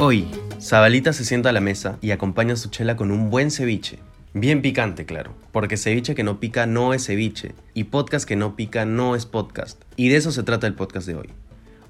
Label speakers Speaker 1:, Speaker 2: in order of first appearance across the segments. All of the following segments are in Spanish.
Speaker 1: Hoy, Zabalita se sienta a la mesa y acompaña su chela con un buen ceviche. Bien picante, claro, porque ceviche que no pica no es ceviche y podcast que no pica no es podcast. Y de eso se trata el podcast de hoy.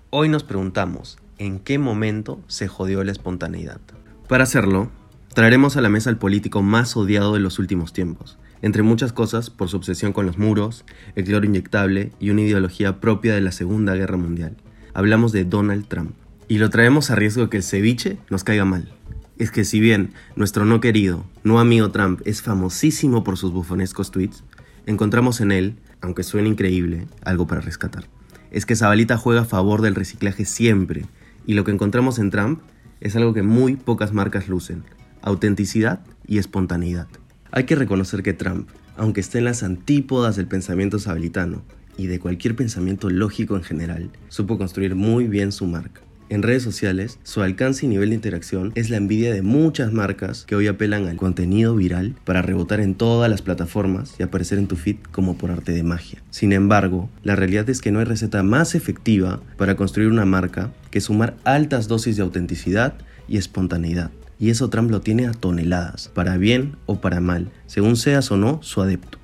Speaker 1: Hoy nos preguntamos, ¿en qué momento se jodió la espontaneidad? Para hacerlo, traeremos a la mesa al político más odiado de los últimos tiempos, entre muchas cosas por su obsesión con los muros, el cloro inyectable y una ideología propia de la Segunda Guerra Mundial. Hablamos de Donald Trump. Y lo traemos a riesgo que el ceviche nos caiga mal. Es que si bien nuestro no querido, no amigo Trump es famosísimo por sus bufonescos tweets, encontramos en él, aunque suene increíble, algo para rescatar. Es que Zabalita juega a favor del reciclaje siempre, y lo que encontramos en Trump es algo que muy pocas marcas lucen, autenticidad y espontaneidad. Hay que reconocer que Trump, aunque esté en las antípodas del pensamiento sabalitano y de cualquier pensamiento lógico en general, supo construir muy bien su marca. En redes sociales, su alcance y nivel de interacción es la envidia de muchas marcas que hoy apelan al contenido viral para rebotar en todas las plataformas y aparecer en tu feed como por arte de magia. Sin embargo, la realidad es que no hay receta más efectiva para construir una marca que sumar altas dosis de autenticidad y espontaneidad. Y eso Trump lo tiene a toneladas, para bien o para mal, según seas o no su adepto.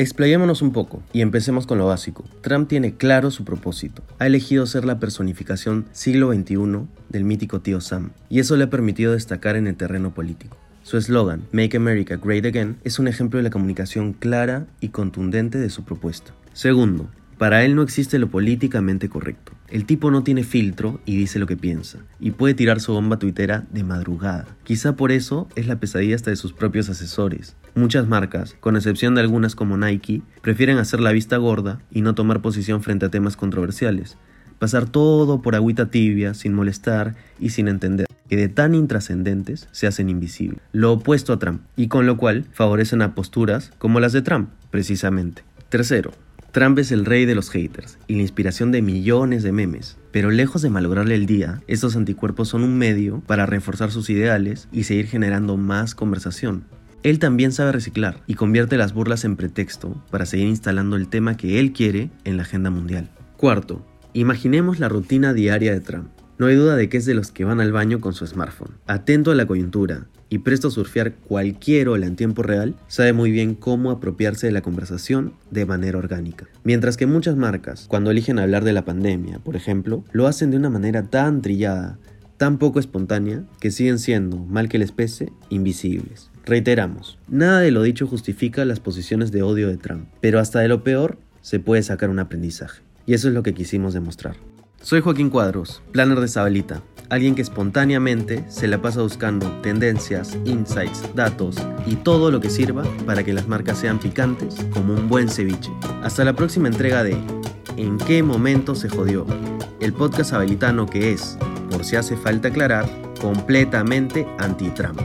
Speaker 1: Explayémonos un poco y empecemos con lo básico. Trump tiene claro su propósito. Ha elegido ser la personificación siglo XXI del mítico tío Sam, y eso le ha permitido destacar en el terreno político. Su eslogan, Make America Great Again, es un ejemplo de la comunicación clara y contundente de su propuesta. Segundo, para él no existe lo políticamente correcto. El tipo no tiene filtro y dice lo que piensa, y puede tirar su bomba tuitera de madrugada. Quizá por eso es la pesadilla hasta de sus propios asesores. Muchas marcas, con excepción de algunas como Nike, prefieren hacer la vista gorda y no tomar posición frente a temas controversiales. Pasar todo por agüita tibia, sin molestar y sin entender que de tan intrascendentes se hacen invisibles. Lo opuesto a Trump, y con lo cual favorecen a posturas como las de Trump, precisamente. Tercero, Trump es el rey de los haters y la inspiración de millones de memes. Pero lejos de malograrle el día, estos anticuerpos son un medio para reforzar sus ideales y seguir generando más conversación. Él también sabe reciclar y convierte las burlas en pretexto para seguir instalando el tema que él quiere en la agenda mundial. Cuarto, imaginemos la rutina diaria de Trump. No hay duda de que es de los que van al baño con su smartphone, atento a la coyuntura y presto a surfear cualquier ola en tiempo real, sabe muy bien cómo apropiarse de la conversación de manera orgánica. Mientras que muchas marcas, cuando eligen hablar de la pandemia, por ejemplo, lo hacen de una manera tan trillada, tan poco espontánea, que siguen siendo, mal que les pese, invisibles. Reiteramos, nada de lo dicho justifica las posiciones de odio de Trump, pero hasta de lo peor se puede sacar un aprendizaje. Y eso es lo que quisimos demostrar. Soy Joaquín Cuadros, planner de Zabalita, alguien que espontáneamente se la pasa buscando tendencias, insights, datos y todo lo que sirva para que las marcas sean picantes como un buen ceviche. Hasta la próxima entrega de ¿En qué momento se jodió? El podcast habilitano que es, por si hace falta aclarar, completamente anti-Trump.